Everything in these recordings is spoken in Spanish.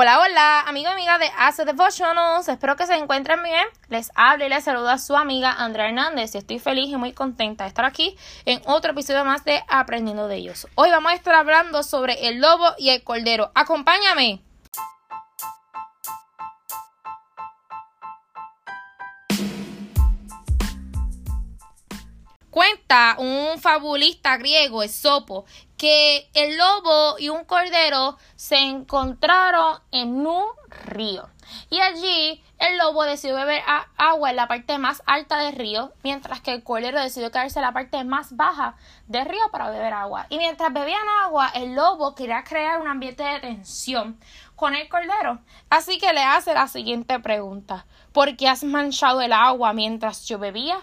Hola, hola, amigo y amiga de Ace Devotionals. Espero que se encuentren bien. Les hablo y les saluda su amiga Andrea Hernández y estoy feliz y muy contenta de estar aquí en otro episodio más de Aprendiendo de ellos. Hoy vamos a estar hablando sobre el lobo y el cordero. ¡Acompáñame! Cuenta un fabulista griego, Esopo, que el lobo y un cordero se encontraron en un río. Y allí el lobo decidió beber agua en la parte más alta del río, mientras que el cordero decidió quedarse en la parte más baja del río para beber agua. Y mientras bebían agua, el lobo quería crear un ambiente de tensión con el cordero. Así que le hace la siguiente pregunta. ¿Por qué has manchado el agua mientras yo bebía?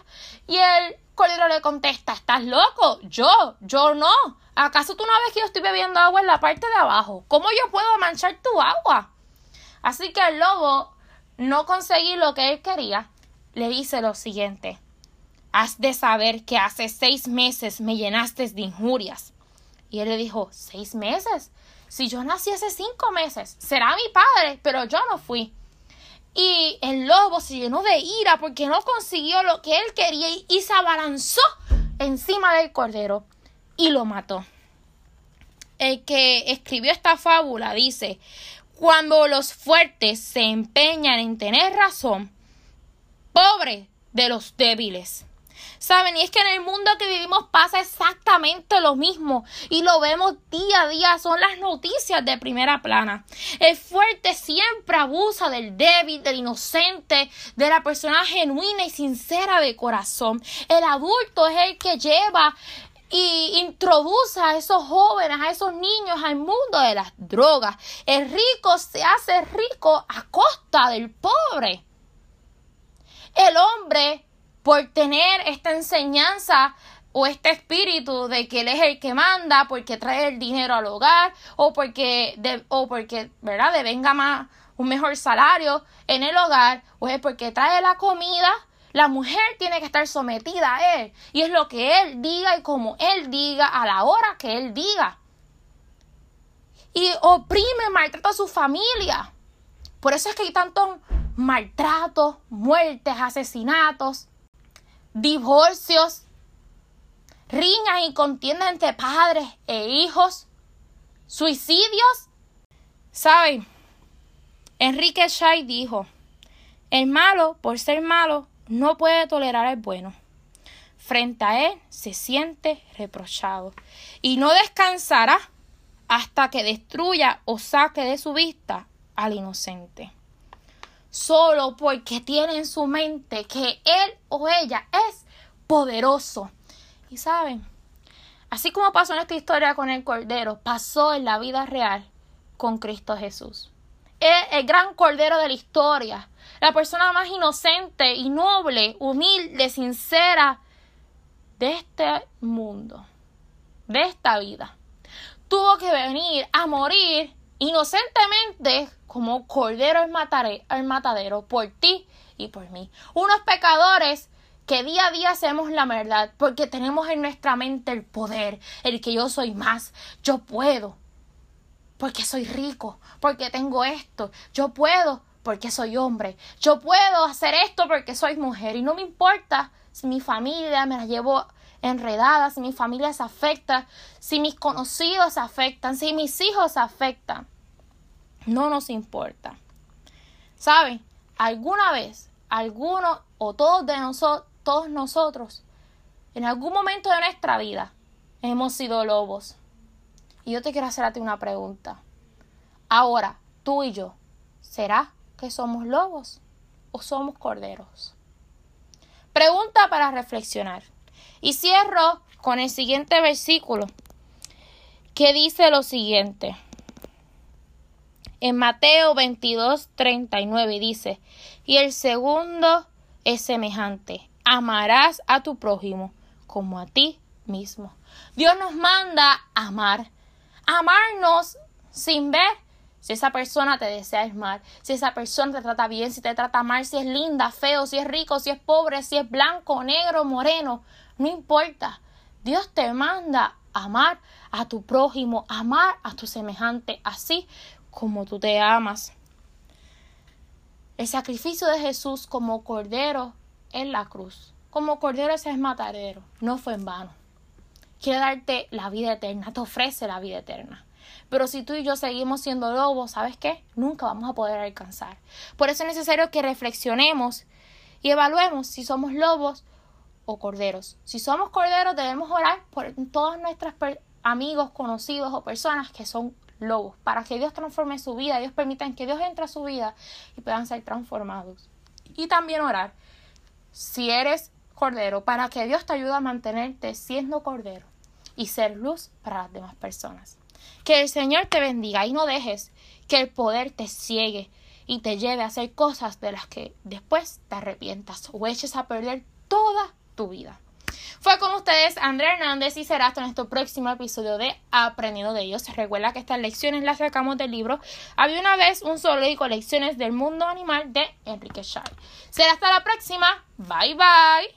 Y el cordero le contesta, ¿estás loco? Yo, yo no. ¿Acaso tú no ves que yo estoy bebiendo agua en la parte de abajo? ¿Cómo yo puedo manchar tu agua? Así que el lobo no conseguí lo que él quería. Le dice lo siguiente. Has de saber que hace seis meses me llenaste de injurias. Y él le dijo, ¿seis meses? Si yo nací hace cinco meses, será mi padre, pero yo no fui. Y el lobo se llenó de ira porque no consiguió lo que él quería y se abalanzó encima del cordero y lo mató. El que escribió esta fábula dice, cuando los fuertes se empeñan en tener razón, pobre de los débiles. Saben, y es que en el mundo que vivimos pasa exactamente lo mismo y lo vemos día a día, son las noticias de primera plana. El fuerte siempre abusa del débil, del inocente, de la persona genuina y sincera de corazón. El adulto es el que lleva y introduce a esos jóvenes, a esos niños al mundo de las drogas. El rico se hace rico a costa del pobre. El hombre, por tener esta enseñanza o este espíritu de que él es el que manda porque trae el dinero al hogar o porque, o porque ¿verdad? devenga más un mejor salario en el hogar o es porque trae la comida la mujer tiene que estar sometida a él. Y es lo que él diga y como él diga a la hora que él diga. Y oprime, maltrata a su familia. Por eso es que hay tantos maltratos, muertes, asesinatos, divorcios, riñas y contiendas entre padres e hijos, suicidios. ¿Saben? Enrique Shai dijo, el malo, por ser malo, no puede tolerar al bueno. Frente a él se siente reprochado y no descansará hasta que destruya o saque de su vista al inocente. Solo porque tiene en su mente que él o ella es poderoso. Y saben, así como pasó en esta historia con el Cordero, pasó en la vida real con Cristo Jesús. Es el gran Cordero de la historia la persona más inocente y noble, humilde, sincera de este mundo, de esta vida. Tuvo que venir a morir inocentemente como cordero al, matadero por ti y por mí. Unos pecadores que día a día hacemos la verdad porque tenemos en nuestra mente el poder, el que yo soy más, yo puedo, porque soy rico, porque tengo esto, yo puedo porque soy hombre. Yo puedo hacer esto porque soy mujer y no me importa si mi familia me la llevo enredada, si mi familia se afecta, si mis conocidos se afectan, si mis hijos se afectan. No nos importa. ¿Saben? Alguna vez, alguno o todos de nosotros, todos nosotros, en algún momento de nuestra vida, hemos sido lobos. Y yo te quiero hacer a ti una pregunta. Ahora, tú y yo, ¿será que somos lobos o somos corderos? Pregunta para reflexionar. Y cierro con el siguiente versículo que dice lo siguiente. En Mateo 22, 39 dice, y el segundo es semejante, amarás a tu prójimo como a ti mismo. Dios nos manda amar, amarnos sin ver si esa persona te desea el mal, si esa persona te trata bien, si te trata mal, si es linda, feo, si es rico, si es pobre, si es blanco, negro, moreno, no importa. Dios te manda amar a tu prójimo, amar a tu semejante, así como tú te amas. El sacrificio de Jesús como cordero en la cruz, como cordero ese es matadero, no fue en vano. Quiere darte la vida eterna, te ofrece la vida eterna. Pero si tú y yo seguimos siendo lobos, ¿sabes qué? Nunca vamos a poder alcanzar. Por eso es necesario que reflexionemos y evaluemos si somos lobos o corderos. Si somos corderos, debemos orar por todos nuestros amigos, conocidos o personas que son lobos, para que Dios transforme su vida, Dios permita que Dios entre a su vida y puedan ser transformados. Y también orar, si eres cordero, para que Dios te ayude a mantenerte siendo cordero y ser luz para las demás personas. Que el Señor te bendiga y no dejes que el poder te ciegue y te lleve a hacer cosas de las que después te arrepientas o eches a perder toda tu vida. Fue con ustedes Andrea Hernández y será hasta nuestro próximo episodio de Aprendiendo de ellos. Recuerda que estas lecciones las sacamos del libro Había una vez un solo y colecciones del mundo animal de Enrique Shaw. Será hasta la próxima. Bye bye.